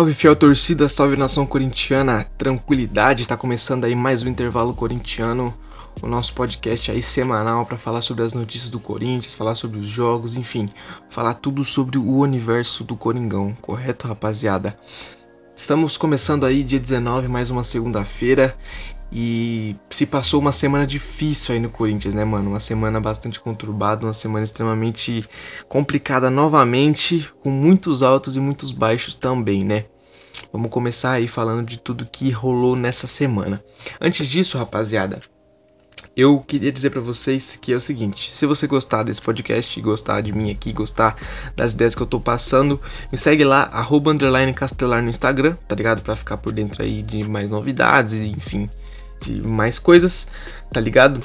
Salve, fiel torcida, salve nação corintiana, tranquilidade, tá começando aí mais um intervalo corintiano, o nosso podcast aí semanal para falar sobre as notícias do Corinthians, falar sobre os jogos, enfim, falar tudo sobre o universo do Coringão, correto, rapaziada? Estamos começando aí dia 19, mais uma segunda-feira, e se passou uma semana difícil aí no Corinthians, né, mano? Uma semana bastante conturbada, uma semana extremamente complicada novamente, com muitos altos e muitos baixos também, né? Vamos começar aí falando de tudo que rolou nessa semana. Antes disso, rapaziada, eu queria dizer para vocês que é o seguinte: se você gostar desse podcast, gostar de mim aqui, gostar das ideias que eu tô passando, me segue lá, arroba underline castelar no Instagram, tá ligado? Pra ficar por dentro aí de mais novidades, enfim, de mais coisas, tá ligado?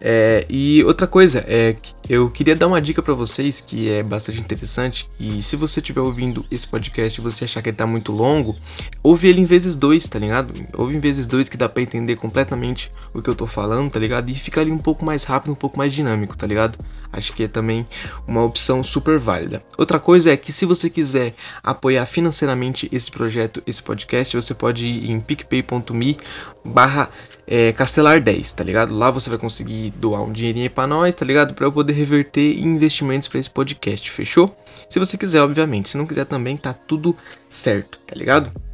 É, e outra coisa, é, eu queria dar uma dica para vocês que é bastante interessante. E se você estiver ouvindo esse podcast e você achar que ele tá muito longo, ouve ele em vezes dois, tá ligado? Ouve em vezes dois que dá para entender completamente o que eu tô falando, tá ligado? E fica ali um pouco mais rápido, um pouco mais dinâmico, tá ligado? Acho que é também uma opção super válida. Outra coisa é que se você quiser apoiar financeiramente esse projeto, esse podcast, você pode ir em picpay.me barra é, castelar10, tá ligado? Lá você vai conseguir doar um dinheirinho para nós, tá ligado? Para eu poder reverter investimentos para esse podcast, fechou? Se você quiser, obviamente. Se não quiser também, tá tudo certo, tá ligado?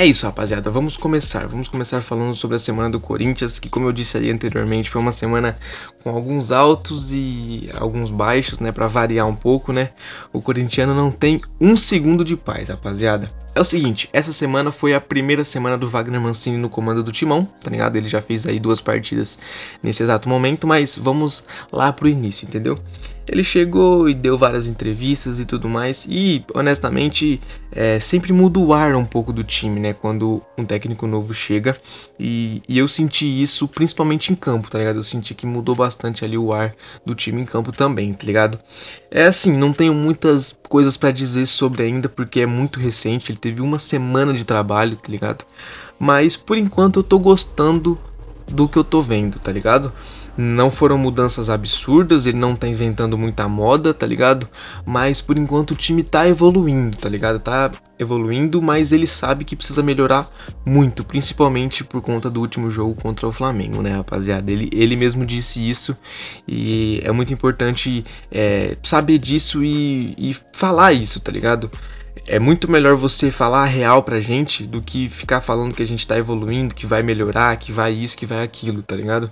É isso, rapaziada. Vamos começar. Vamos começar falando sobre a semana do Corinthians, que, como eu disse aí anteriormente, foi uma semana com alguns altos e alguns baixos, né? Para variar um pouco, né? O corintiano não tem um segundo de paz, rapaziada. É o seguinte, essa semana foi a primeira semana do Wagner Mancini no comando do Timão, tá ligado? Ele já fez aí duas partidas nesse exato momento, mas vamos lá pro início, entendeu? Ele chegou e deu várias entrevistas e tudo mais, e honestamente é, sempre muda o ar um pouco do time, né? Quando um técnico novo chega, e, e, eu senti isso principalmente em campo, tá ligado? Eu senti que mudou bastante ali o ar do time em campo também, tá ligado? É assim, não tenho muitas coisas para dizer sobre ainda, porque é muito recente, ele teve uma semana de trabalho, tá ligado? Mas por enquanto eu tô gostando do que eu tô vendo, tá ligado? Não foram mudanças absurdas, ele não tá inventando muita moda, tá ligado? Mas por enquanto o time tá evoluindo, tá ligado? Tá evoluindo, mas ele sabe que precisa melhorar muito, principalmente por conta do último jogo contra o Flamengo, né, rapaziada? Ele, ele mesmo disse isso e é muito importante é, saber disso e, e falar isso, tá ligado? É muito melhor você falar a real pra gente do que ficar falando que a gente tá evoluindo, que vai melhorar, que vai isso, que vai aquilo, tá ligado?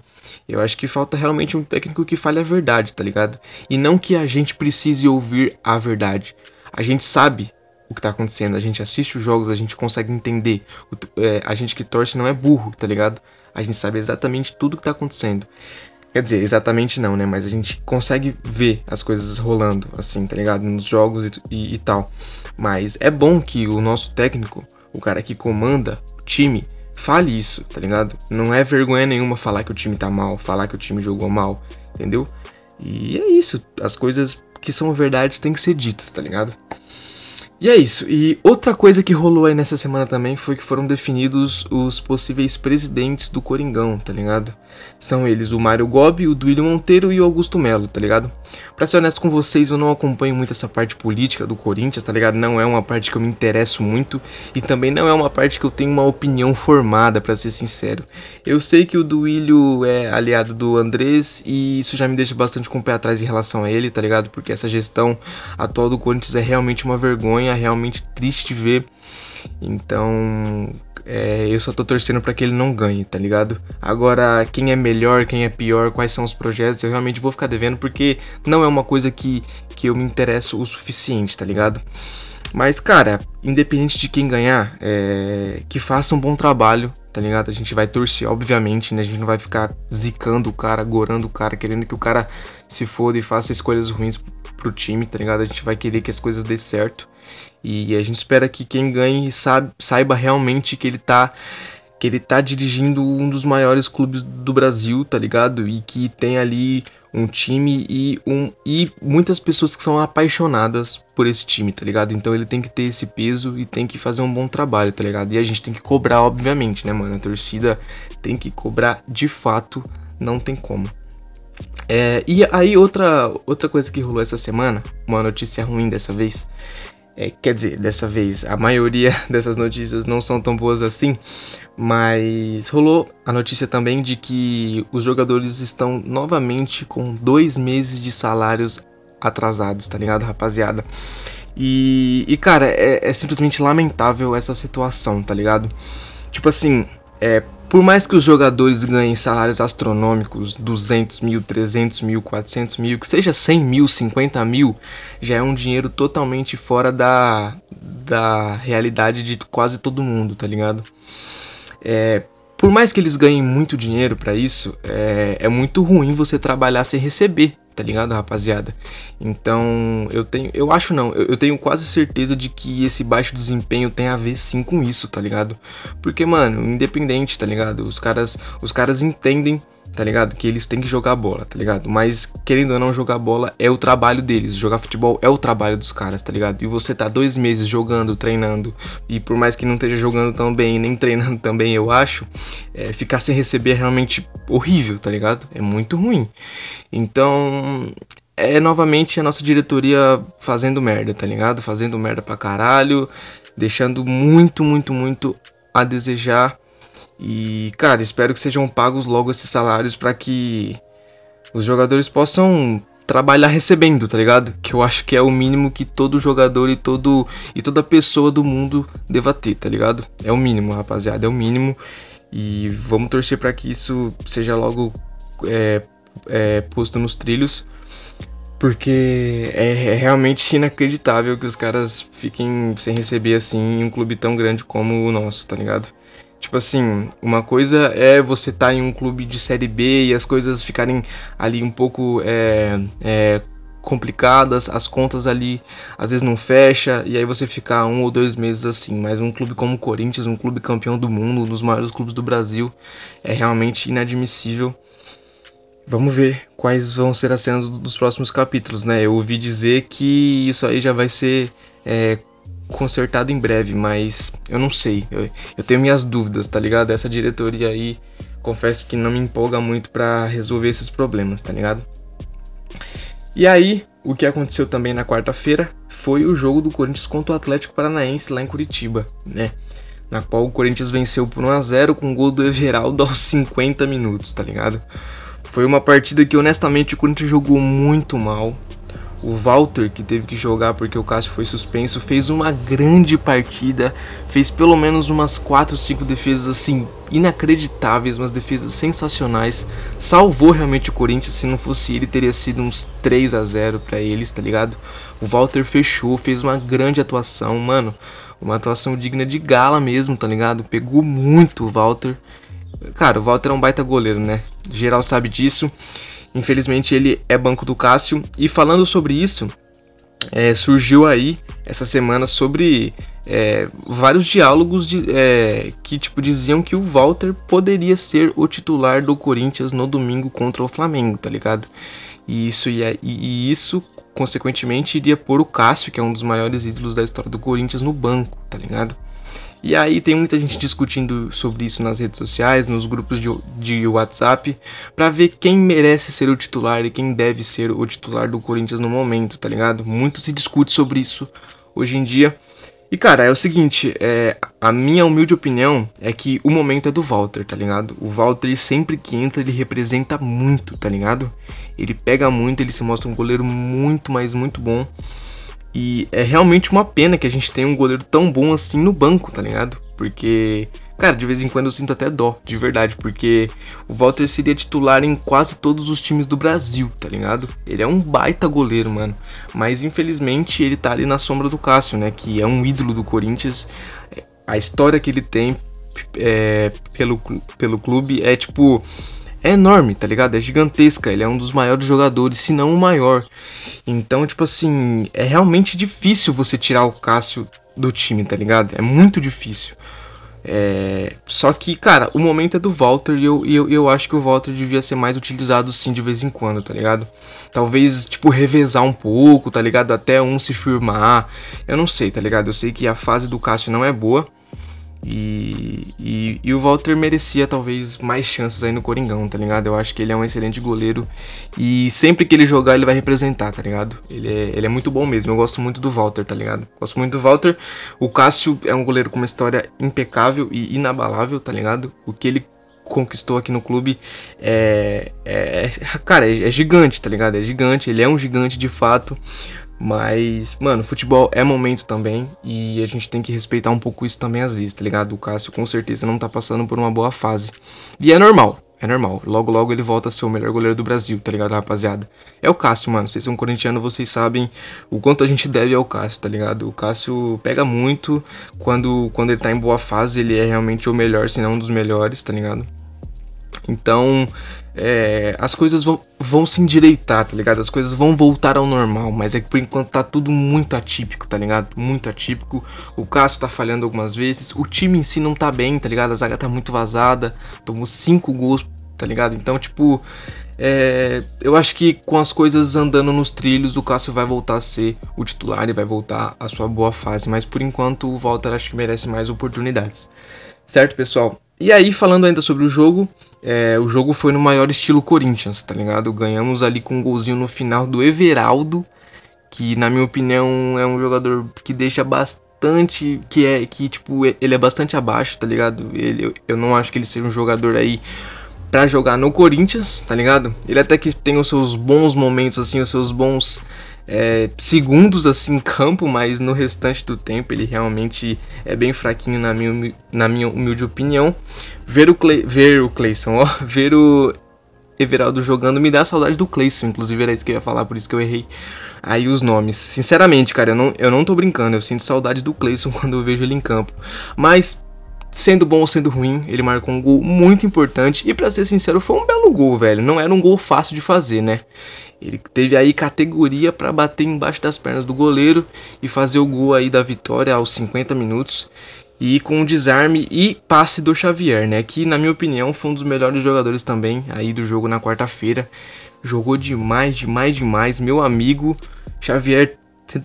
Eu acho que falta realmente um técnico que fale a verdade, tá ligado? E não que a gente precise ouvir a verdade. A gente sabe o que tá acontecendo, a gente assiste os jogos, a gente consegue entender. O, é, a gente que torce não é burro, tá ligado? A gente sabe exatamente tudo o que tá acontecendo. Quer dizer, exatamente não, né? Mas a gente consegue ver as coisas rolando, assim, tá ligado? Nos jogos e, e, e tal. Mas é bom que o nosso técnico, o cara que comanda o time, fale isso, tá ligado? Não é vergonha nenhuma falar que o time tá mal, falar que o time jogou mal, entendeu? E é isso, as coisas que são verdades têm que ser ditas, tá ligado? E é isso. E outra coisa que rolou aí nessa semana também foi que foram definidos os possíveis presidentes do Coringão, tá ligado? São eles o Mário Gobi, o Duílio Monteiro e o Augusto Melo, tá ligado? Pra ser honesto com vocês, eu não acompanho muito essa parte política do Corinthians, tá ligado? Não é uma parte que eu me interesso muito e também não é uma parte que eu tenho uma opinião formada, para ser sincero. Eu sei que o Duílio é aliado do Andrés e isso já me deixa bastante com o pé atrás em relação a ele, tá ligado? Porque essa gestão atual do Corinthians é realmente uma vergonha, é realmente triste ver. Então, é, eu só tô torcendo para que ele não ganhe, tá ligado? Agora, quem é melhor, quem é pior, quais são os projetos, eu realmente vou ficar devendo porque não é uma coisa que, que eu me interesso o suficiente, tá ligado? Mas, cara, independente de quem ganhar, é, que faça um bom trabalho, tá ligado? A gente vai torcer, obviamente, né? A gente não vai ficar zicando o cara, gorando o cara, querendo que o cara se foda e faça escolhas ruins pro time, tá ligado? A gente vai querer que as coisas dê certo. E a gente espera que quem ganhe saiba realmente que ele tá que ele tá dirigindo um dos maiores clubes do Brasil, tá ligado? E que tem ali um time e um e muitas pessoas que são apaixonadas por esse time, tá ligado? Então ele tem que ter esse peso e tem que fazer um bom trabalho, tá ligado? E a gente tem que cobrar, obviamente, né, mano? A torcida tem que cobrar de fato, não tem como. É, e aí outra outra coisa que rolou essa semana, uma notícia ruim dessa vez, É, quer dizer, dessa vez a maioria dessas notícias não são tão boas assim, mas rolou a notícia também de que os jogadores estão novamente com dois meses de salários atrasados, tá ligado, rapaziada? E, e cara, é, é simplesmente lamentável essa situação, tá ligado? Tipo assim, é, por mais que os jogadores ganhem salários astronômicos, 200 mil, 300 mil, 400 mil, que seja 100 mil, 50 mil, já é um dinheiro totalmente fora da, da realidade de quase todo mundo, tá ligado? É, por mais que eles ganhem muito dinheiro para isso, é, é muito ruim você trabalhar sem receber, tá ligado, rapaziada? Então, eu tenho, eu acho não, eu, eu, tenho quase certeza de que esse baixo desempenho tem a ver sim com isso, tá ligado? Porque, mano, independente, tá ligado? Os caras, os caras entendem tá ligado? Que eles têm que jogar bola, tá ligado? Mas querendo ou não jogar bola é o trabalho deles, jogar futebol é o trabalho dos caras, tá ligado? E você tá dois meses jogando, treinando, e por mais que não esteja jogando tão bem, nem treinando também, eu acho, é, ficar sem receber é realmente horrível, tá ligado? É muito ruim. Então, é novamente a nossa diretoria fazendo merda, tá ligado? Fazendo merda pra caralho, deixando muito, muito, muito a desejar e, cara, espero que sejam pagos logo esses salários para que os jogadores possam trabalhar recebendo, tá ligado? Que eu acho que é o mínimo que todo jogador e todo e toda pessoa do mundo deva ter, tá ligado? É o mínimo, rapaziada, é o mínimo. E vamos torcer para que isso seja logo é, é, posto nos trilhos, porque é, é, realmente inacreditável que os caras fiquem sem receber assim em um clube tão grande como o nosso, tá ligado? Tipo assim, uma coisa é você estar tá em um clube de série B e as coisas ficarem ali um pouco é, é, complicadas, as contas ali às vezes não fecha e aí você ficar um ou dois meses assim. Mas um clube como o Corinthians, um clube campeão do mundo, um dos maiores clubes do Brasil, é realmente inadmissível. Vamos ver quais vão ser as cenas dos próximos capítulos, né? Eu ouvi dizer que isso aí já vai ser é, consertado em breve, mas eu não sei. Eu, eu tenho minhas dúvidas, tá ligado? Essa diretoria aí, confesso que não me empolga muito para resolver esses problemas, tá ligado? E aí, o que aconteceu também na quarta-feira foi o jogo do Corinthians contra o Atlético Paranaense lá em Curitiba, né? Na qual o Corinthians venceu por 1 a 0 com o gol do Everaldo aos 50 minutos, tá ligado? Foi uma partida que honestamente o Corinthians jogou muito mal, o Walter, que teve que jogar porque o Cássio foi suspenso, fez uma grande partida, fez pelo menos umas 4, 5 defesas assim inacreditáveis, umas defesas sensacionais. Salvou realmente o Corinthians, se não fosse ele teria sido uns 3 a 0 para eles, tá ligado? O Walter fechou, fez uma grande atuação, mano, uma atuação digna de gala mesmo, tá ligado? Pegou muito o Walter. Cara, o Walter é um baita goleiro, né? Geral sabe disso. Infelizmente ele é banco do Cássio. E falando sobre isso, é, surgiu aí essa semana sobre é, vários diálogos de, é, que tipo diziam que o Walter poderia ser o titular do Corinthians no domingo contra o Flamengo, tá ligado? E isso, e, e isso consequentemente iria pôr o Cássio, que é um dos maiores ídolos da história do Corinthians, no banco, tá ligado? E aí tem muita gente discutindo sobre isso nas redes sociais, nos grupos de, de WhatsApp, para ver quem merece ser o titular e quem deve ser o titular do Corinthians no momento, tá ligado? Muito se discute sobre isso hoje em dia. E cara, é o seguinte, é, a minha humilde opinião é que o momento é do Walter, tá ligado? O Walter sempre que entra ele representa muito, tá ligado? Ele pega muito, ele se mostra um goleiro muito, mas muito bom. E é realmente uma pena que a gente tenha um goleiro tão bom assim no banco, tá ligado? Porque, cara, de vez em quando eu sinto até dó, de verdade, porque o Walter seria titular em quase todos os times do Brasil, tá ligado? Ele é um baita goleiro, mano. Mas infelizmente ele tá ali na sombra do Cássio, né? Que é um ídolo do Corinthians. A história que ele tem é, pelo, pelo clube é tipo é enorme, tá ligado? É gigantesca. Ele é um dos maiores jogadores, se não o maior. Então, tipo assim, é realmente difícil você tirar o Cássio do time, tá ligado? É muito difícil. É... Só que, cara, o momento é do Walter e eu, eu, eu acho que o Walter devia ser mais utilizado sim de vez em quando, tá ligado? Talvez, tipo, revezar um pouco, tá ligado? Até um se firmar. Eu não sei, tá ligado? Eu sei que a fase do Cássio não é boa. E, E, e, o Walter merecia talvez mais chances aí no Coringão, tá ligado? Eu acho que ele é um excelente goleiro e sempre que ele jogar ele vai representar, tá ligado? Ele é, ele é muito bom mesmo, eu gosto muito do Walter, tá ligado? Gosto muito do Walter. O Cássio é um goleiro com uma história impecável e inabalável, tá ligado? O que ele conquistou aqui no clube é, é cara, é, é gigante, tá ligado? É gigante, ele é um gigante de fato. Mas, mano, futebol é momento também e a gente tem que respeitar um pouco isso também às vezes, tá ligado? O Cássio com certeza não tá passando por uma boa fase. E é normal, é normal. Logo, logo ele volta a ser o melhor goleiro do Brasil, tá ligado, rapaziada? É o Cássio, mano. Vocês são corintianos, vocês sabem o quanto a gente deve ao Cássio, tá ligado? O Cássio pega muito quando, quando ele tá em boa fase, ele é realmente o melhor, se não um dos melhores, tá ligado? Então, é, as coisas vão, vão se endireitar, tá ligado? As coisas vão voltar ao normal, mas é que por enquanto tá tudo muito atípico, tá ligado? Muito atípico. O Cássio tá falhando algumas vezes, o time em si não tá bem, tá ligado? A zaga tá muito vazada, tomou cinco gols, tá ligado? Então, tipo, é, eu acho que com as coisas andando nos trilhos, o Cássio vai voltar a ser o titular e vai voltar à sua boa fase, mas por enquanto o Walter acho que merece mais oportunidades. Certo, pessoal? E aí, falando ainda sobre o jogo, é, o jogo foi no maior estilo Corinthians, tá ligado? Ganhamos ali com um golzinho no final do Everaldo, que na minha opinião é um jogador que deixa bastante. que é. que tipo, ele é bastante abaixo, tá ligado? Ele, eu não acho que ele seja um jogador aí para jogar no Corinthians, tá ligado? Ele até que tem os seus bons momentos, assim, os seus bons é, segundos assim em campo, mas no restante do tempo ele realmente é bem fraquinho na minha, na minha humilde opinião. Ver o, Clay, ver o Clayson, ó, ver o Everaldo jogando me dá saudade do Clayson, inclusive era isso que eu ia falar, por isso que eu errei aí os nomes. Sinceramente, cara, eu não, eu não tô brincando, eu sinto saudade do Clayson quando eu vejo ele em campo. Mas sendo bom ou sendo ruim, ele marcou um gol muito importante e para ser sincero, foi um belo gol, velho. Não era um gol fácil de fazer, né? Ele teve aí categoria para bater embaixo das pernas do goleiro e fazer o gol aí da vitória aos 50 minutos. E com o desarme e passe do Xavier, né? Que na minha opinião foi um dos melhores jogadores também aí do jogo na quarta-feira. Jogou demais, demais, demais. Meu amigo Xavier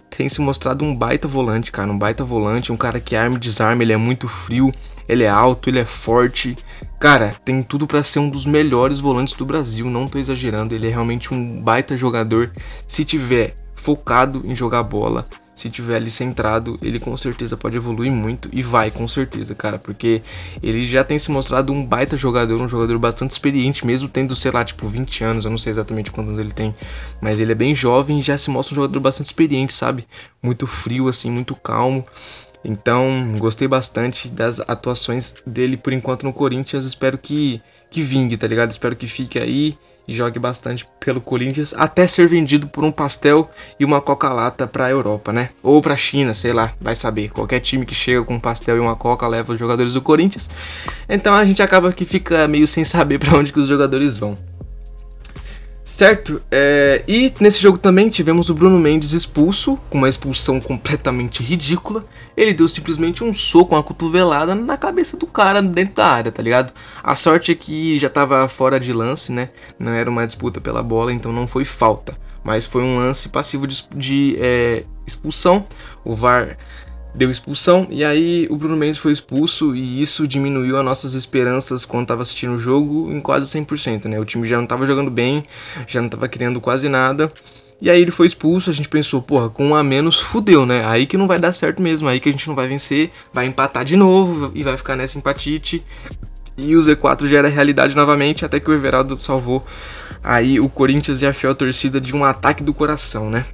tem se mostrado um baita volante, cara. Um baita volante, um cara que arma e desarma, ele é muito frio, ele é alto, ele é forte. Cara, tem tudo para ser um dos melhores volantes do Brasil, não tô exagerando. Ele é realmente um baita jogador. Se tiver focado em jogar bola, se tiver ali centrado, ele com certeza pode evoluir muito e vai com certeza, cara, porque ele já tem se mostrado um baita jogador, um jogador bastante experiente, mesmo tendo, sei lá, tipo 20 anos, eu não sei exatamente quantos anos ele tem, mas ele é bem jovem e já se mostra um jogador bastante experiente, sabe? Muito frio assim, muito calmo. Então, gostei bastante das atuações dele por enquanto no Corinthians. Espero que, que vingue, tá ligado? Espero que fique aí e jogue bastante pelo Corinthians até ser vendido por um pastel e uma coca-lata para a Europa, né? Ou para a China, sei lá, vai saber. Qualquer time que chega com um pastel e uma coca leva os jogadores do Corinthians. Então a gente acaba que fica meio sem saber para onde que os jogadores vão. Certo? É, e nesse jogo também tivemos o Bruno Mendes expulso, com uma expulsão completamente ridícula. Ele deu simplesmente um soco, uma cotovelada na cabeça do cara dentro da área, tá ligado? A sorte é que já tava fora de lance, né? Não era uma disputa pela bola, então não foi falta. Mas foi um lance passivo de, de é, expulsão. O VAR deu expulsão e aí o Bruno Mendes foi expulso e isso diminuiu as nossas esperanças quando estava assistindo o jogo em quase 100%, né? O time já não estava jogando bem, já não estava criando quase nada. E aí ele foi expulso, a gente pensou, porra, com um a menos fudeu, né? Aí que não vai dar certo mesmo, aí que a gente não vai vencer, vai empatar de novo e vai ficar nessa empatite. E o Z4 já era realidade novamente, até que o Everaldo salvou aí o Corinthians e a fiel torcida de um ataque do coração, né?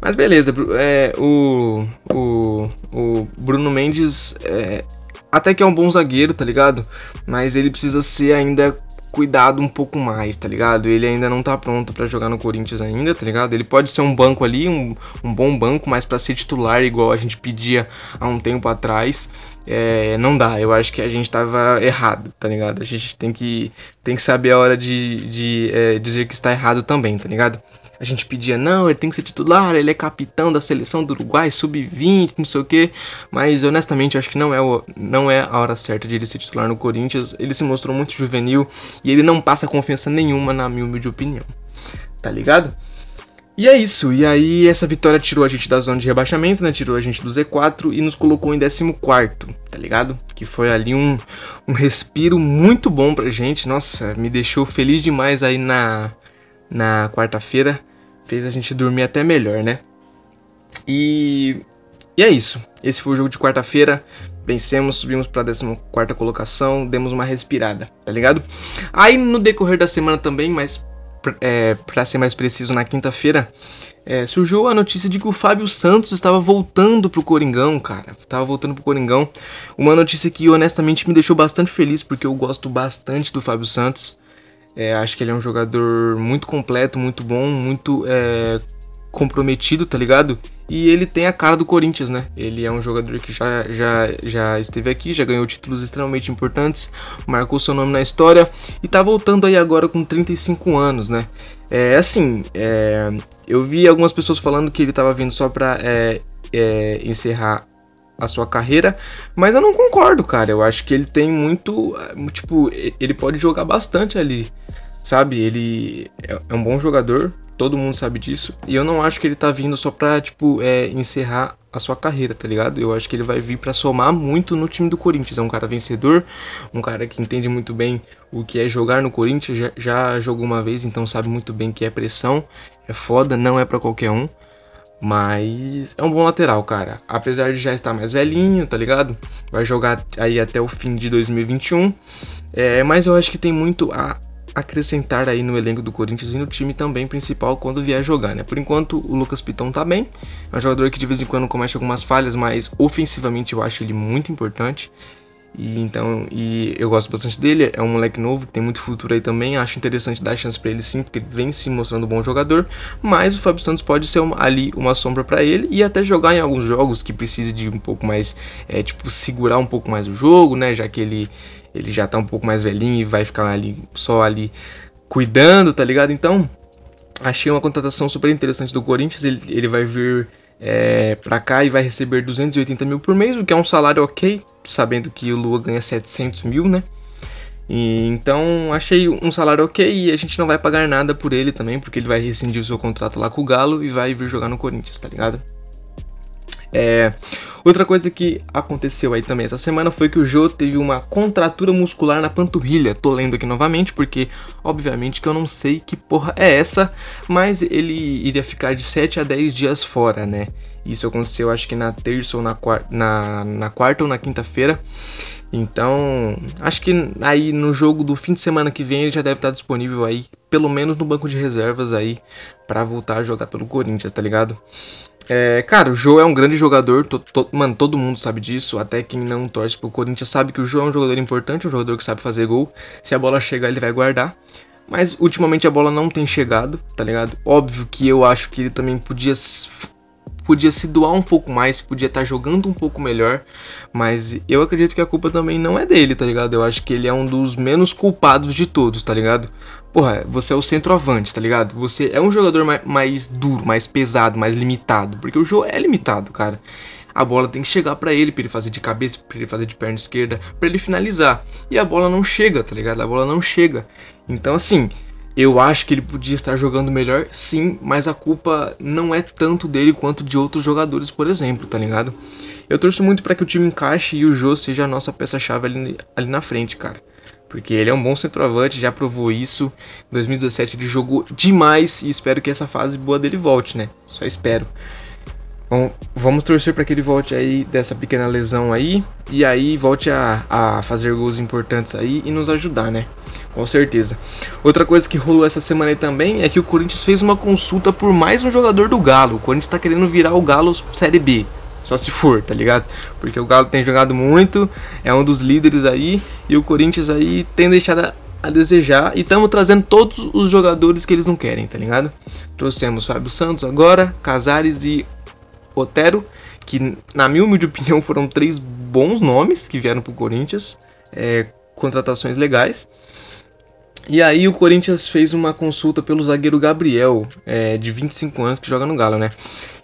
Mas beleza, é, o, o, o Bruno Mendes é, até que é um bom zagueiro, tá ligado? Mas ele precisa ser ainda cuidado um pouco mais, tá ligado? Ele ainda não tá pronto para jogar no Corinthians ainda, tá ligado? Ele pode ser um banco ali, um, um bom banco, mas para ser titular igual a gente pedia há um tempo atrás, é, não dá. Eu acho que a gente tava errado, tá ligado? A gente tem que, tem que saber a hora de, de é, dizer que está errado também, tá ligado? A gente pedia, não, ele tem que ser titular, ele é capitão da seleção do Uruguai, sub-20, não sei o que. Mas honestamente, eu acho que não é, o, não é a hora certa de ele ser titular no Corinthians. Ele se mostrou muito juvenil e ele não passa confiança nenhuma, na minha humilde opinião. Tá ligado? E é isso, e aí essa vitória tirou a gente da zona de rebaixamento, né? Tirou a gente do Z4 e nos colocou em 14, tá ligado? Que foi ali um, um respiro muito bom pra gente. Nossa, me deixou feliz demais aí na, na quarta-feira. Fez a gente dormir até melhor, né? E, e é isso. Esse foi o jogo de quarta-feira. Vencemos, subimos pra 14 colocação, demos uma respirada, tá ligado? Aí no decorrer da semana também, mas é, para ser mais preciso, na quinta-feira, é, surgiu a notícia de que o Fábio Santos estava voltando pro Coringão, cara. Tava voltando pro Coringão. Uma notícia que honestamente me deixou bastante feliz, porque eu gosto bastante do Fábio Santos. É, acho que ele é um jogador muito completo, muito bom, muito é, comprometido, tá ligado? E ele tem a cara do Corinthians, né? Ele é um jogador que já, já, já esteve aqui, já ganhou títulos extremamente importantes, marcou seu nome na história e tá voltando aí agora com 35 anos, né? É assim, é, eu vi algumas pessoas falando que ele tava vindo só pra é, é, encerrar a sua carreira, mas eu não concordo, cara. Eu acho que ele tem muito. Tipo, ele pode jogar bastante ali sabe? Ele é, é um bom jogador, todo mundo sabe disso. E eu não acho que ele tá vindo só pra, tipo, é, encerrar a sua carreira, tá ligado? Eu acho que ele vai vir para somar muito no time do Corinthians. É um cara vencedor, um cara que entende muito bem o que é jogar no Corinthians, já, já jogou uma vez, então sabe muito bem que é pressão, é foda, não é para qualquer um. Mas é um bom lateral, cara. Apesar de já estar mais velhinho, tá ligado? Vai jogar aí até o fim de 2021. É, mas eu acho que tem muito a acrescentar aí no elenco do Corinthians e no time também principal quando vier jogar, né? Por enquanto o Lucas Piton tá bem, é um jogador que de vez em quando comete algumas falhas, mas ofensivamente eu acho ele muito importante. E então, e eu gosto bastante dele, é um moleque novo que tem muito futuro aí também, acho interessante dar chance para ele sim, porque ele vem se mostrando um bom jogador, mas o Fábio Santos pode ser uma, ali uma sombra para ele e até jogar em alguns jogos que precise de um pouco mais, é, tipo, segurar um pouco mais o jogo, né, já que ele ele já tá um pouco mais velhinho e vai ficar ali só ali cuidando, tá ligado? Então, achei uma contratação super interessante do Corinthians. Ele, ele vai vir é, pra cá e vai receber 280 mil por mês, o que é um salário ok, sabendo que o Lua ganha 700 mil, né? E, então achei um salário ok e a gente não vai pagar nada por ele também, porque ele vai rescindir o seu contrato lá com o Galo e vai vir jogar no Corinthians, tá ligado? É, outra coisa que aconteceu aí também essa semana foi que o Jô teve uma contratura muscular na panturrilha. Tô lendo aqui novamente porque, obviamente, que eu não sei que porra é essa, mas ele iria ficar de 7 a 10 dias fora, né? Isso aconteceu acho que na terça ou na, quarta, na, na quarta ou na quinta-feira. Então, acho que aí no jogo do fim de semana que vem ele já deve estar disponível aí, pelo menos no banco de reservas aí, para voltar a jogar pelo Corinthians, tá ligado? É, cara, o Joe é um grande jogador, to, to, mano, todo mundo sabe disso, até quem não torce pro Corinthians sabe que o Joe é um jogador importante, um jogador que sabe fazer gol. Se a bola chegar, ele vai guardar. Mas ultimamente a bola não tem chegado, tá ligado? Óbvio que eu acho que ele também podia podia se doar um pouco mais, podia estar tá jogando um pouco melhor, mas eu acredito que a culpa também não é dele, tá ligado? Eu acho que ele é um dos menos culpados de todos, tá ligado? Porra, você é o centroavante, tá ligado? Você é um jogador mais, mais duro, mais pesado, mais limitado. Porque o jogo é limitado, cara. A bola tem que chegar para ele, para ele fazer de cabeça, para ele fazer de perna esquerda, para ele finalizar. E a bola não chega, tá ligado? A bola não chega. Então, assim, eu acho que ele podia estar jogando melhor, sim, mas a culpa não é tanto dele quanto de outros jogadores, por exemplo, tá ligado? Eu torço muito para que o time encaixe e o Jô seja a nossa peça-chave ali, ali na frente, cara porque ele é um bom centroavante, já provou isso. Em 2017 ele jogou demais e espero que essa fase boa dele volte, né? Só espero. Bom, vamos torcer para que ele volte aí dessa pequena lesão aí e aí volte a, a fazer gols importantes aí e nos ajudar, né? Com certeza. Outra coisa que rolou essa semana aí também é que o Corinthians fez uma consulta por mais um jogador do Galo. O Corinthians tá querendo virar o Galo Série B. Só se for, tá ligado? Porque o Galo tem jogado muito, é um dos líderes aí, e o Corinthians aí tem deixado a desejar. E estamos trazendo todos os jogadores que eles não querem, tá ligado? Trouxemos Fábio Santos agora, Casares e Otero, que na minha humilde opinião foram três bons nomes que vieram pro Corinthians. É, contratações legais. E aí o Corinthians fez uma consulta pelo zagueiro Gabriel, é, de 25 anos, que joga no Galo, né?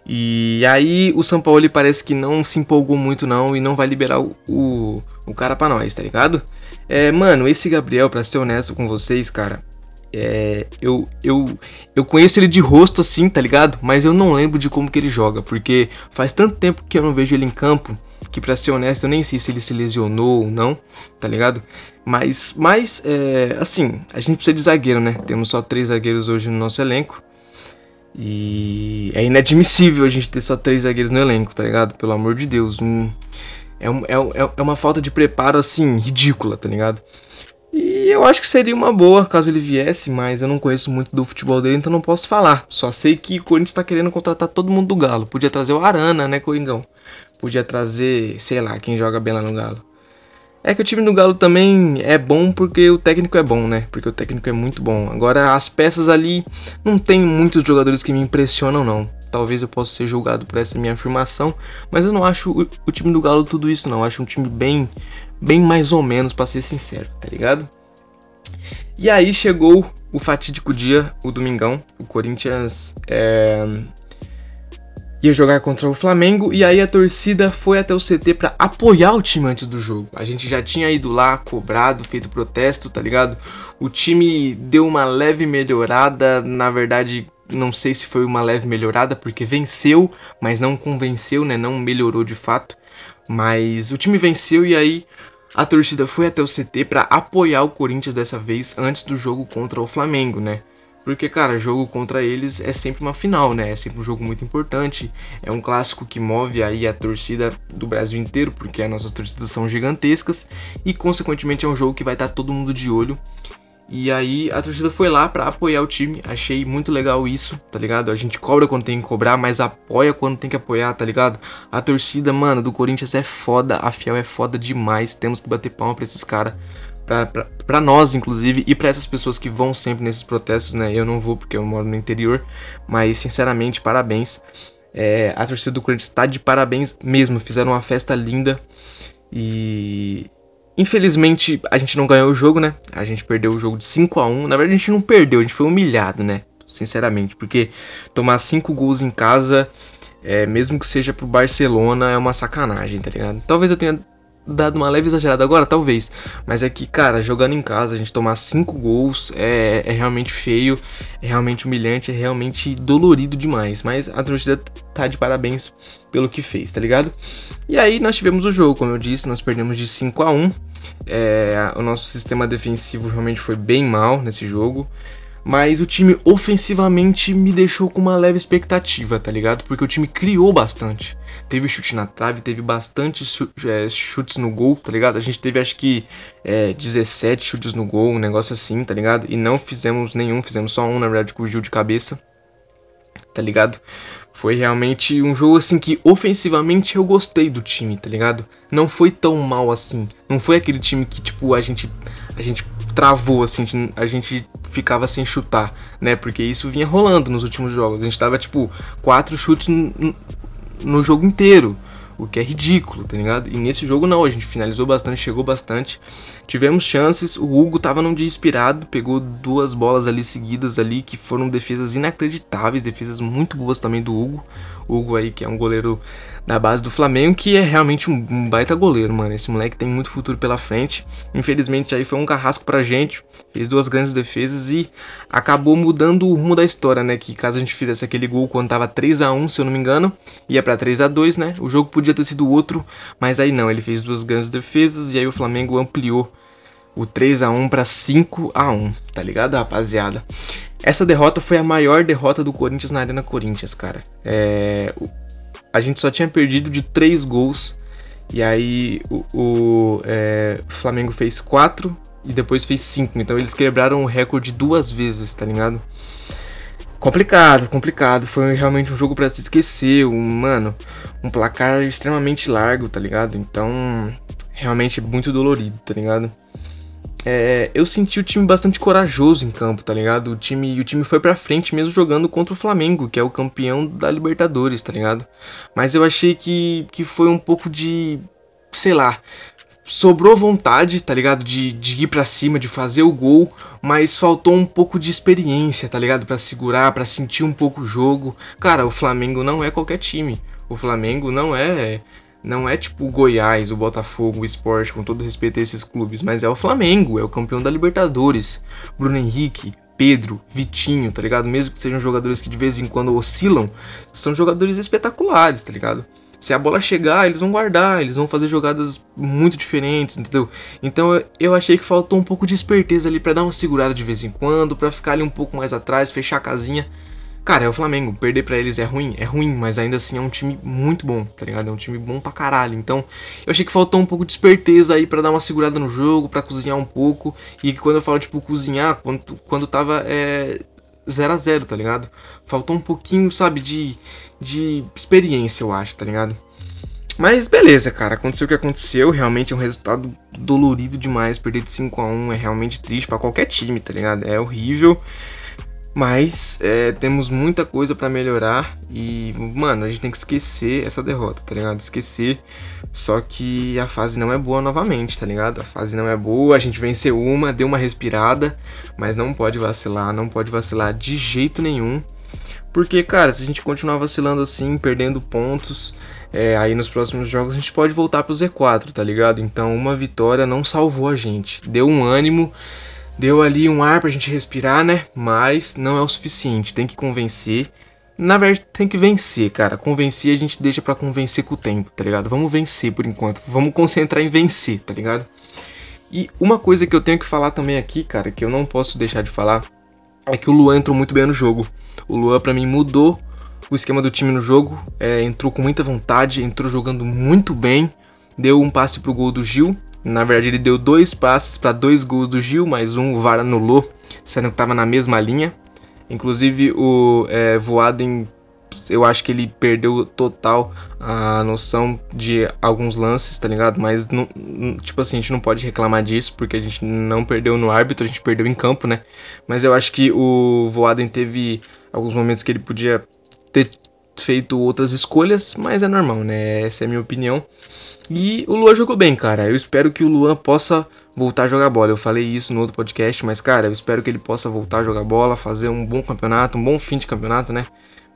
E aí o São Paulo parece que não se empolgou muito não e não vai liberar o, o, o cara pra nós, tá ligado? É, mano, esse Gabriel, pra ser honesto com vocês, cara, é, eu, eu, eu conheço ele de rosto assim, tá ligado? Mas eu não lembro de como que ele joga, porque faz tanto tempo que eu não vejo ele em campo que pra ser honesto eu nem sei se ele se lesionou ou não, tá ligado? Mas, mas é, assim, a gente precisa de zagueiro, né? Temos só três zagueiros hoje no nosso elenco. E é inadmissível a gente ter só três zagueiros no elenco, tá ligado? Pelo amor de Deus. Um, é, é, é uma falta de preparo, assim, ridícula, tá ligado? E eu acho que seria uma boa caso ele viesse, mas eu não conheço muito do futebol dele, então não posso falar. Só sei que o Corinthians tá querendo contratar todo mundo do Galo. Podia trazer o Arana, né, Coringão? Podia trazer, sei lá, quem joga bem lá no Galo. É que o time do Galo também é bom porque o técnico é bom, né? Porque o técnico é muito bom. Agora, as peças ali não tem muitos jogadores que me impressionam, não. Talvez eu possa ser julgado por essa minha afirmação, mas eu não acho o, o time do Galo tudo isso, não. Eu acho um time bem, bem mais ou menos, para ser sincero, tá ligado? E aí chegou o fatídico dia, o domingão. O Corinthians é, ia jogar contra o Flamengo e aí a torcida foi até o CT para apoiar o time antes do jogo. A gente já tinha ido lá, cobrado, feito protesto, tá ligado? O time deu uma leve melhorada, na verdade, não sei se foi uma leve melhorada porque venceu, mas não convenceu, né? Não melhorou de fato. Mas o time venceu e aí a torcida foi até o CT para apoiar o Corinthians dessa vez antes do jogo contra o Flamengo, né? Porque, cara, jogo contra eles é sempre uma final, né? É sempre um jogo muito importante. É um clássico que move aí a torcida do Brasil inteiro, porque as nossas torcidas são gigantescas. E, consequentemente, é um jogo que vai estar todo mundo de olho. E aí a torcida foi lá para apoiar o time. Achei muito legal isso, tá ligado? A gente cobra quando tem que cobrar, mas apoia quando tem que apoiar, tá ligado? A torcida, mano, do Corinthians é foda, a Fiel é foda demais. Temos que bater palma pra esses caras para nós, inclusive, e para essas pessoas que vão sempre nesses protestos, né? Eu não vou porque eu moro no interior, mas sinceramente, parabéns. É, a torcida do Corinthians está de parabéns mesmo, fizeram uma festa linda e infelizmente a gente não ganhou o jogo, né? A gente perdeu o jogo de 5 a 1. Na verdade, a gente não perdeu, a gente foi humilhado, né? Sinceramente, porque tomar 5 gols em casa, é, mesmo que seja pro Barcelona, é uma sacanagem, tá ligado? Talvez eu tenha dado uma leve exagerada agora, talvez. Mas é que, cara, jogando em casa, a gente tomar cinco gols é, é realmente feio, é realmente humilhante, é realmente dolorido demais. Mas a torcida tá de parabéns pelo que fez, tá ligado? E aí nós tivemos o jogo, como eu disse, nós perdemos de 5 a 1 é, o nosso sistema defensivo realmente foi bem mal nesse jogo. Mas o time ofensivamente me deixou com uma leve expectativa, tá ligado? Porque o time criou bastante. Teve chute na trave, teve bastante é, chutes no gol, tá ligado? A gente teve acho que é, 17 chutes no gol, um negócio assim, tá ligado? E não fizemos nenhum, fizemos só um, na verdade, com o Gil de cabeça, tá ligado? Foi realmente um jogo assim que ofensivamente eu gostei do time, tá ligado? Não foi tão mal assim. Não foi aquele time que, tipo, a gente. A gente travou, assim, a gente ficava sem chutar, né? Porque isso vinha rolando nos últimos jogos. A gente tava, tipo, quatro chutes no, jogo inteiro. O que é ridículo, tá ligado? E nesse jogo não, a gente finalizou bastante, chegou bastante. Tivemos chances, o Hugo tava num dia inspirado, pegou duas bolas ali seguidas ali que foram defesas inacreditáveis, defesas muito boas também do Hugo. Hugo aí que é um goleiro da base do Flamengo, que é realmente um, baita goleiro, mano. Esse moleque tem muito futuro pela frente. Infelizmente aí foi um carrasco pra gente, fez duas grandes defesas e acabou mudando o rumo da história, né? Que caso a gente fizesse aquele gol quando tava 3 a 1 se eu não me engano, ia para 3 a 2 né? O jogo podia ter sido outro, mas aí não, ele fez duas grandes defesas e aí o Flamengo ampliou o 3 a 1 para 5 a 1, tá ligado, rapaziada? Essa derrota foi a maior derrota do Corinthians na Arena Corinthians, cara. É, a gente só tinha perdido de 3 gols. E aí o, o é, Flamengo fez 4 e depois fez 5. Então eles quebraram o recorde duas vezes, tá ligado? Complicado, complicado. Foi realmente um jogo para se esquecer. Um, mano, um placar extremamente largo, tá ligado? Então, realmente é muito dolorido, tá ligado? É, eu senti o time bastante corajoso em campo, tá ligado? O time, o time foi pra frente mesmo jogando contra o Flamengo, que é o campeão da Libertadores, tá ligado? Mas eu achei que, que foi um pouco de. sei lá. Sobrou vontade, tá ligado? De, de ir pra cima, de fazer o gol, mas faltou um pouco de experiência, tá ligado? Para segurar, para sentir um pouco o jogo. Cara, o Flamengo não é qualquer time. O Flamengo não é não é tipo o Goiás, o Botafogo, o Sport, com todo respeito a esses clubes, mas é o Flamengo, é o campeão da Libertadores. Bruno Henrique, Pedro, Vitinho, tá ligado? Mesmo que sejam jogadores que de vez em quando oscilam, são jogadores espetaculares, tá ligado? Se a bola chegar, eles vão guardar, eles vão fazer jogadas muito diferentes, entendeu? Então eu achei que faltou um pouco de esperteza ali para dar uma segurada de vez em quando, para ficar ali um pouco mais atrás, fechar a casinha. Cara, é o Flamengo, perder para eles é ruim, é ruim, mas ainda assim é um time muito bom, tá ligado? É um time bom pra caralho. Então, eu achei que faltou um pouco de esperteza aí para dar uma segurada no jogo, para cozinhar um pouco. E quando eu falo, tipo, cozinhar, quando, quando tava é, 0 a 0 tá ligado? Faltou um pouquinho, sabe, de, de experiência, eu acho, tá ligado? Mas beleza, cara, aconteceu o que aconteceu, realmente é um resultado dolorido demais, perder de 5 a 1 é realmente triste para qualquer time, tá ligado? É horrível. Mas é, temos muita coisa para melhorar e, mano, a gente tem que esquecer essa derrota, tá ligado? Esquecer. Só que a fase não é boa novamente, tá ligado? A fase não é boa, a gente venceu uma, deu uma respirada, mas não pode vacilar, não pode vacilar de jeito nenhum. Porque, cara, se a gente continuar vacilando assim, perdendo pontos, é, aí nos próximos jogos a gente pode voltar pro Z4, tá ligado? Então uma vitória não salvou a gente. Deu um ânimo, deu ali um ar pra gente respirar, né? Mas não é o suficiente, tem que convencer. Na verdade, tem que vencer, cara. Convencer a gente deixa para convencer com o tempo, tá ligado? Vamos vencer por enquanto. Vamos concentrar em vencer, tá ligado? E uma coisa que eu tenho que falar também aqui, cara, que eu não posso deixar de falar, é que o Luan entrou muito bem no jogo. O Luan, para mim, mudou o esquema do time no jogo. É, entrou com muita vontade, entrou jogando muito bem. Deu um passe pro gol do Gil. Na verdade, ele deu dois passes para dois gols do Gil, mas um o VAR anulou, sendo que tava na mesma linha. Inclusive, o é, Voaden, eu acho que ele perdeu total a noção de alguns lances, tá ligado? Mas, não, tipo assim, a gente não pode reclamar disso, porque a gente não perdeu no árbitro, a gente perdeu em campo, né? Mas eu acho que o Voaden teve alguns momentos que ele podia ter feito outras escolhas, mas é normal, né? Essa é a minha opinião. E o Luan jogou bem, cara. Eu espero que o Luan possa voltar a jogar bola. Eu falei isso no outro podcast, mas, cara, eu espero que ele possa voltar a jogar bola, fazer um bom campeonato, um bom fim de campeonato, né?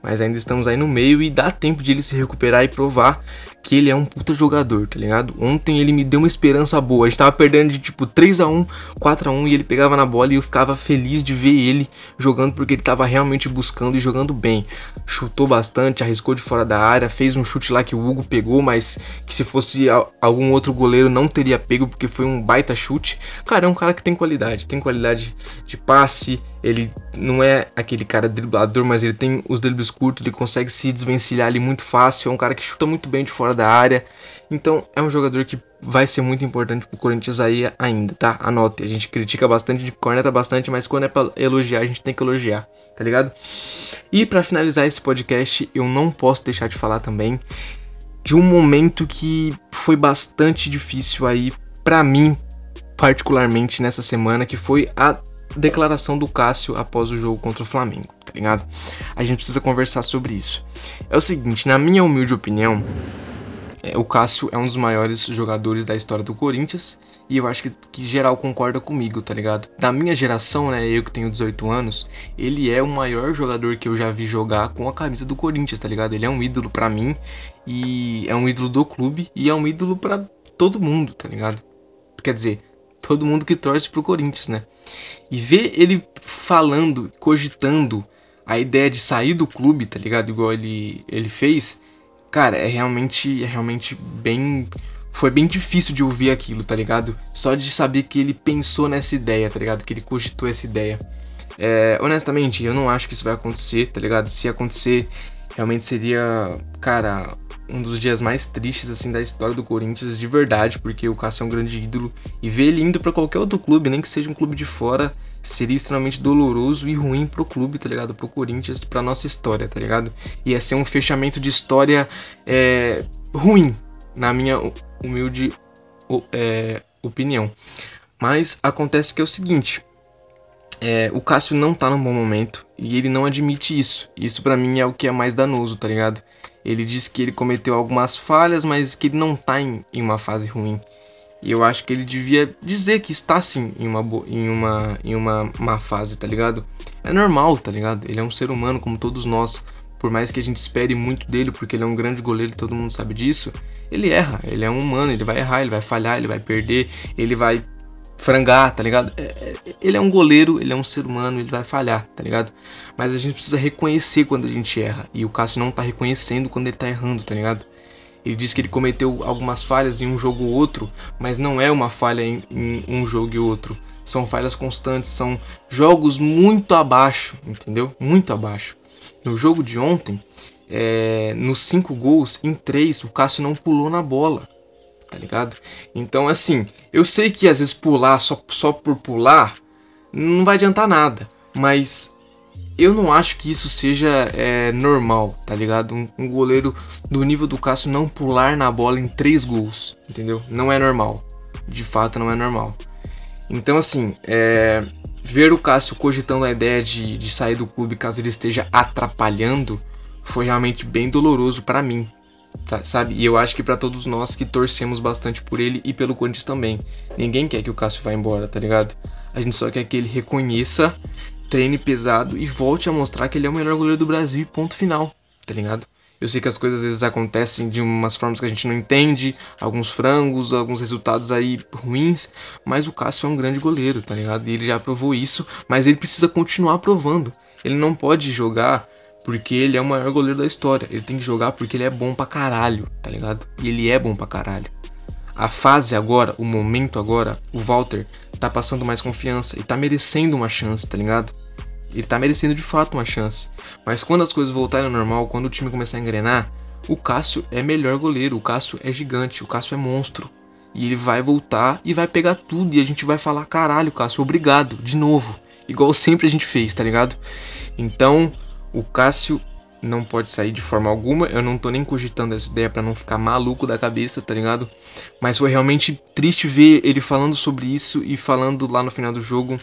Mas ainda estamos aí no meio e dá tempo de ele se recuperar e provar que ele é um puta jogador, tá ligado? Ontem ele me deu uma esperança boa. A gente tava perdendo de tipo 3 a 1 4 a 1 e ele pegava na bola e eu ficava feliz de ver ele jogando porque ele tava realmente buscando e jogando bem. Chutou bastante, arriscou de fora da área, fez um chute lá que o Hugo pegou, mas que se fosse algum outro goleiro não teria pego porque foi um baita chute. Cara, é um cara que tem qualidade, tem qualidade de passe, ele não é aquele cara driblador, mas ele tem os dribles curtos, ele consegue se desvencilhar ali muito fácil, é um cara que chuta muito bem de fora da área. Então é um jogador que vai ser muito importante pro Corinthians aí ainda, tá? Anote, a gente critica bastante, corneta bastante, mas quando é pra elogiar, a gente tem que elogiar, tá ligado? E para finalizar esse podcast, eu não posso deixar de falar também de um momento que foi bastante difícil aí para mim, particularmente nessa semana, que foi a declaração do Cássio após o jogo contra o Flamengo, tá ligado? A gente precisa conversar sobre isso. É o seguinte, na minha humilde opinião, é, o Cássio é um dos maiores jogadores da história do Corinthians e eu acho que, que geral concorda comigo, tá ligado? Da minha geração, né, eu que tenho 18 anos, ele é o maior jogador que eu já vi jogar com a camisa do Corinthians, tá ligado? Ele é um ídolo para mim e é um ídolo do clube e é um ídolo para todo mundo, tá ligado? Quer dizer, todo mundo que torce pro Corinthians, né? E ver ele falando, cogitando a ideia de sair do clube, tá ligado? Igual ele, ele fez, Cara, é realmente, é realmente bem. Foi bem difícil de ouvir aquilo, tá ligado? Só de saber que ele pensou nessa ideia, tá ligado? Que ele cogitou essa ideia. É, honestamente, eu não acho que isso vai acontecer, tá ligado? Se acontecer, realmente seria, cara, um dos dias mais tristes assim da história do Corinthians de verdade, porque o Cássio é um grande ídolo e ver ele indo para qualquer outro clube, nem que seja um clube de fora, seria extremamente doloroso e ruim pro clube, tá ligado? Pro Corinthians, pra nossa história, tá ligado? Ia ser um fechamento de história é, ruim, na minha humilde é, opinião. Mas acontece que é o seguinte, é, o Cássio não tá num bom momento e ele não admite isso. Isso para mim é o que é mais danoso, tá ligado? Ele diz que ele cometeu algumas falhas, mas que ele não está em, em, uma fase ruim. E eu acho que ele devia dizer que está sim em uma, em uma, em uma má fase, tá ligado? É normal, tá ligado? Ele é um ser humano como todos nós. Por mais que a gente espere muito dele, porque ele é um grande goleiro e todo mundo sabe disso, ele erra. Ele é um humano, ele vai errar, ele vai falhar, ele vai perder, ele vai frangar, tá ligado? É, é, ele é um goleiro, ele é um ser humano, ele vai falhar, tá ligado? Mas a gente precisa reconhecer quando a gente erra. E o Cássio não tá reconhecendo quando ele tá errando, tá ligado? Ele diz que ele cometeu algumas falhas em um jogo ou outro, mas não é uma falha em, em um jogo e outro. São falhas constantes, são jogos muito abaixo, entendeu? Muito abaixo. No jogo de ontem, é, nos cinco gols, em três, o Cássio não pulou na bola tá ligado? Então, assim, eu sei que às vezes pular só, só por pular não vai adiantar nada, mas eu não acho que isso seja é, normal, tá ligado? Um, um, goleiro do nível do Cássio não pular na bola em três gols, entendeu? Não é normal. De fato, não é normal. Então, assim, é, ver o Cássio cogitando a ideia de, de sair do clube caso ele esteja atrapalhando foi realmente bem doloroso para mim, Tá, sabe? E eu acho que para todos nós que torcemos bastante por ele e pelo Corinthians também. Ninguém quer que o Cássio vá embora, tá ligado? A gente só quer que ele reconheça, treine pesado e volte a mostrar que ele é o melhor goleiro do Brasil ponto final, tá ligado? Eu sei que as coisas às vezes acontecem de umas formas que a gente não entende, alguns frangos, alguns resultados aí ruins, mas o Cássio é um grande goleiro, tá ligado? E ele já provou isso, mas ele precisa continuar provando. Ele não pode jogar porque ele é o maior goleiro da história. Ele tem que jogar porque ele é bom pra caralho, tá ligado? E ele é bom pra caralho. A fase agora, o momento agora, o Walter tá passando mais confiança e tá merecendo uma chance, tá ligado? Ele tá merecendo de fato uma chance. Mas quando as coisas voltarem ao normal, quando o time começar a engrenar, o Cássio é melhor goleiro, o Cássio é gigante, o Cássio é monstro. E ele vai voltar e vai pegar tudo e a gente vai falar: caralho, Cássio, obrigado, de novo. Igual sempre a gente fez, tá ligado? Então, o Cássio não pode sair de forma alguma. Eu não tô nem cogitando essa ideia para não ficar maluco da cabeça, tá ligado? Mas foi realmente triste ver ele falando sobre isso e falando lá no final do jogo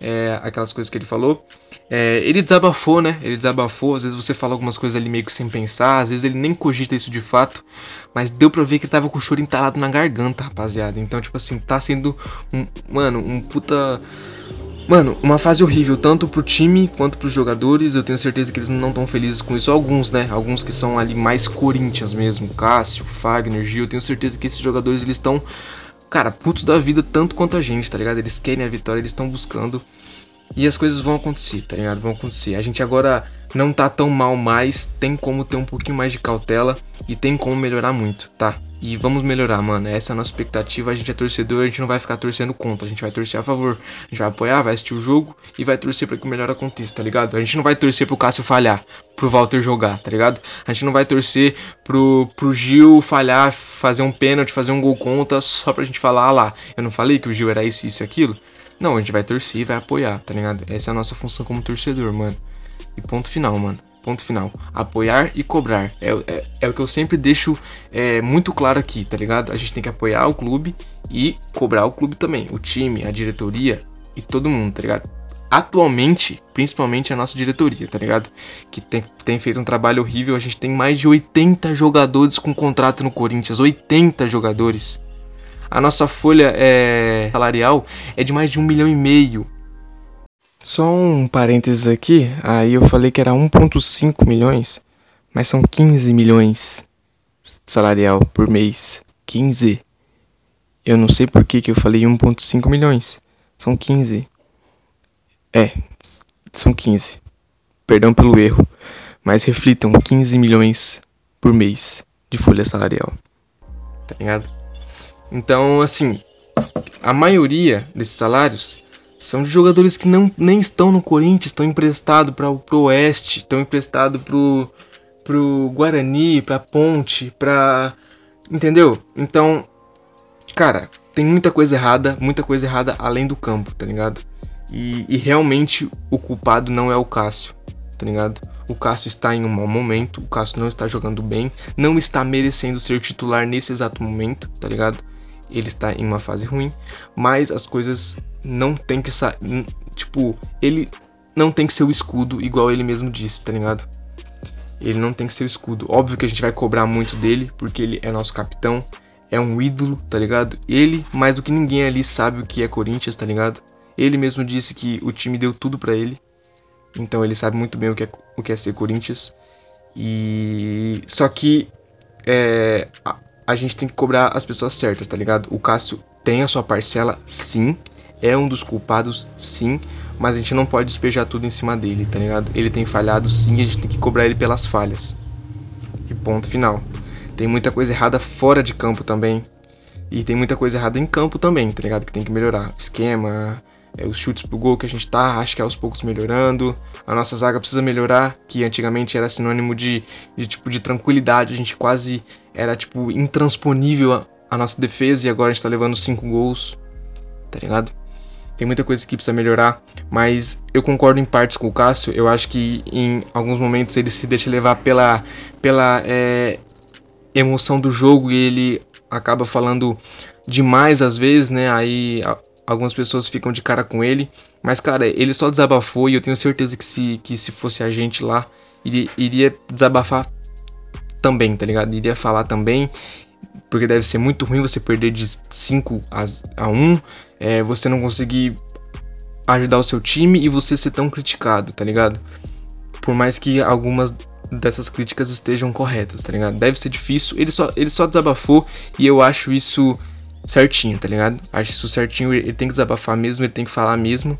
é, aquelas coisas que ele falou. É, ele desabafou, né? Ele desabafou. Às vezes você fala algumas coisas ali meio que sem pensar, às vezes ele nem cogita isso de fato. Mas deu pra ver que ele tava com o choro entalado na garganta, rapaziada. Então, tipo assim, tá sendo um. Mano, um puta Mano, uma fase horrível, tanto pro time quanto pros jogadores. Eu tenho certeza que eles não estão felizes com isso. Alguns, né? Alguns que são ali mais Corinthians mesmo. Cássio, Fagner, Gil. Eu tenho certeza que esses jogadores eles estão, cara, putos da vida tanto quanto a gente, tá ligado? Eles querem a vitória, eles estão buscando. E as coisas vão acontecer, tá ligado? Vão acontecer. A gente agora não tá tão mal mais. Tem como ter um pouquinho mais de cautela. E tem como melhorar muito, tá? E vamos melhorar, mano. Essa é a nossa expectativa. A gente é torcedor, a gente não vai ficar torcendo contra. A gente vai torcer a favor. A gente vai apoiar, vai assistir o jogo e vai torcer para que o melhor aconteça, tá ligado? A gente não vai torcer pro Cássio falhar, pro Walter jogar, tá ligado? A gente não vai torcer pro, pro Gil falhar, fazer um pênalti, fazer um gol contra, só pra gente falar, ah lá, eu não falei que o Gil era isso, isso e aquilo. Não, a gente vai torcer e vai apoiar, tá ligado? Essa é a nossa função como torcedor, mano. E ponto final, mano. Ponto final. Apoiar e cobrar. É, é, é o que eu sempre deixo é, muito claro aqui, tá ligado? A gente tem que apoiar o clube e cobrar o clube também. O time, a diretoria e todo mundo, tá ligado? Atualmente, principalmente a nossa diretoria, tá ligado? Que tem, tem feito um trabalho horrível. A gente tem mais de 80 jogadores com contrato no Corinthians. 80 jogadores. A nossa folha é, salarial é de mais de um milhão e meio. Só um parênteses aqui, aí eu falei que era 1.5 milhões, mas são 15 milhões salarial por mês. 15. Eu não sei por que, que eu falei 1.5 milhões. São 15. É, são 15. Perdão pelo erro, mas reflitam 15 milhões por mês de folha salarial. Tá ligado? Então, assim, a maioria desses salários são de jogadores que não, nem estão no Corinthians, estão emprestados para o Oeste, estão emprestados pro, pro Guarani, pra Ponte, pra. Entendeu? Então, cara, tem muita coisa errada, muita coisa errada além do campo, tá ligado? E, e realmente o culpado não é o Cássio, tá ligado? O Cássio está em um mau momento, o Cássio não está jogando bem, não está merecendo ser titular nesse exato momento, tá ligado? Ele está em uma fase ruim, mas as coisas não tem que sair. Tipo, ele não tem que ser o escudo, igual ele mesmo disse, tá ligado? Ele não tem que ser o escudo. Óbvio que a gente vai cobrar muito dele, porque ele é nosso capitão, é um ídolo, tá ligado? Ele, mais do que ninguém ali, sabe o que é Corinthians, tá ligado? Ele mesmo disse que o time deu tudo para ele. Então ele sabe muito bem o que é, o que é ser Corinthians. E. Só que. É, a gente tem que cobrar as pessoas certas, tá ligado? O Cássio tem a sua parcela, sim é um dos culpados, sim, mas a gente não pode despejar tudo em cima dele, tá ligado? Ele tem falhado sim, a gente tem que cobrar ele pelas falhas. E ponto final. Tem muita coisa errada fora de campo também. E tem muita coisa errada em campo também, tá ligado? Que tem que melhorar. Esquema, é, os chutes pro gol que a gente tá, acho que é aos poucos melhorando. A nossa zaga precisa melhorar, que antigamente era sinônimo de, de tipo de tranquilidade. A gente quase era tipo intransponível a, a nossa defesa e agora a gente tá levando cinco gols, tá ligado? Tem muita coisa que precisa melhorar, mas eu concordo em partes com o Cássio. Eu acho que em alguns momentos ele se deixa levar pela, pela é, emoção do jogo e ele acaba falando demais às vezes, né? Aí algumas pessoas ficam de cara com ele. Mas, cara, ele só desabafou e eu tenho certeza que se, que se fosse a gente lá, iria, iria desabafar também, tá ligado? Iria falar também. Porque deve ser muito ruim você perder de 5 a 1, é, você não conseguir ajudar o seu time e você ser tão criticado, tá ligado? Por mais que algumas dessas críticas estejam corretas, tá ligado? Deve ser difícil. Ele só, ele só desabafou e eu acho isso certinho, tá ligado? Acho isso certinho. Ele tem que desabafar mesmo, ele tem que falar mesmo.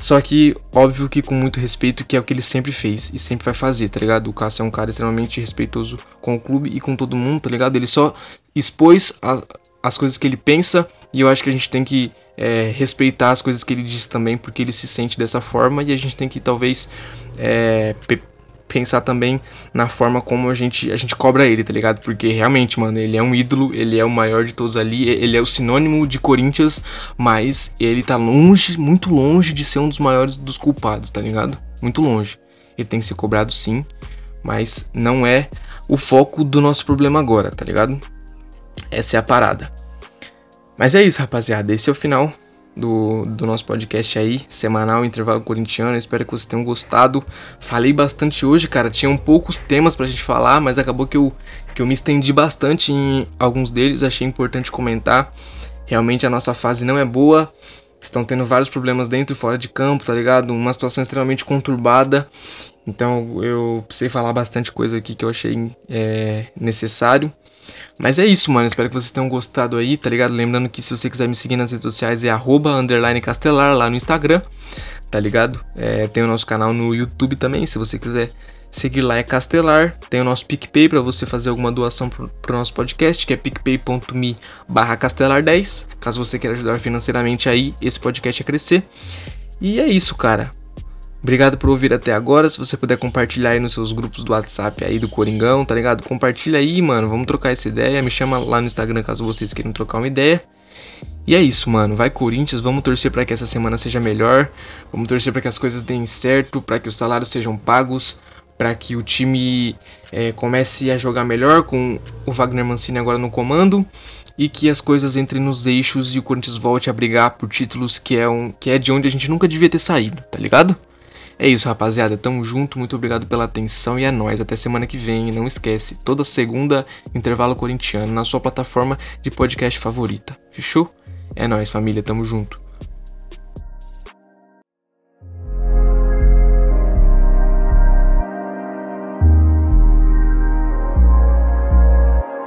Só que, óbvio que com muito respeito, que é o que ele sempre fez e sempre vai fazer, tá ligado? O Cássio é um cara extremamente respeitoso com o clube e com todo mundo, tá ligado? Ele só expôs a, as coisas que ele pensa e eu acho que a gente tem que é, respeitar as coisas que ele diz também, porque ele se sente dessa forma e a gente tem que talvez é, pensar também na forma como a gente, a gente cobra ele, tá ligado? Porque realmente, mano, ele é um ídolo, ele é o maior de todos ali, ele é o sinônimo de Corinthians, mas ele tá longe, muito longe de ser um dos maiores dos culpados, tá ligado? Muito longe. Ele tem que ser cobrado sim, mas não é o foco do nosso problema agora, tá ligado? Essa é a parada. Mas é isso, rapaziada. Esse é o final do, do nosso podcast aí, semanal, intervalo corintiano. Eu espero que vocês tenham gostado. Falei bastante hoje, cara. Tinham poucos temas pra gente falar, mas acabou que eu, que eu me estendi bastante em alguns deles. Achei importante comentar. Realmente a nossa fase não é boa. Estão tendo vários problemas dentro e fora de campo, tá ligado? Uma situação extremamente conturbada. Então eu precisei falar bastante coisa aqui que eu achei é, necessário. Mas é isso, mano. Espero que vocês tenham gostado aí, tá ligado? Lembrando que se você quiser me seguir nas redes sociais é castelar lá no Instagram, tá ligado? É, tem o nosso canal no YouTube também, se você quiser seguir lá é Castelar. Tem o nosso PicPay para você fazer alguma doação pro, pro nosso podcast, que é picpay.me barra castelar10, caso você queira ajudar financeiramente aí esse podcast a crescer. E é isso, cara. Obrigado por ouvir até agora. Se você puder compartilhar aí nos seus grupos do WhatsApp aí do Coringão, tá ligado? Compartilha aí, mano. Vamos trocar essa ideia. Me chama lá no Instagram caso vocês queiram trocar uma ideia. E é isso, mano. Vai Corinthians, vamos torcer para que essa semana seja melhor. Vamos torcer para que as coisas deem certo, para que os salários sejam pagos, para que o time é, comece a jogar melhor com o Wagner Mancini agora no comando e que as coisas entrem nos eixos e o Corinthians volte a brigar por títulos que é, um, que é de onde a gente nunca devia ter saído, tá ligado? É isso, rapaziada. Tamo junto. Muito obrigado pela atenção e é nóis. Até semana que vem. Não esquece, toda segunda, intervalo corintiano na sua plataforma de podcast favorita. Fechou? É nóis, família. Tamo junto.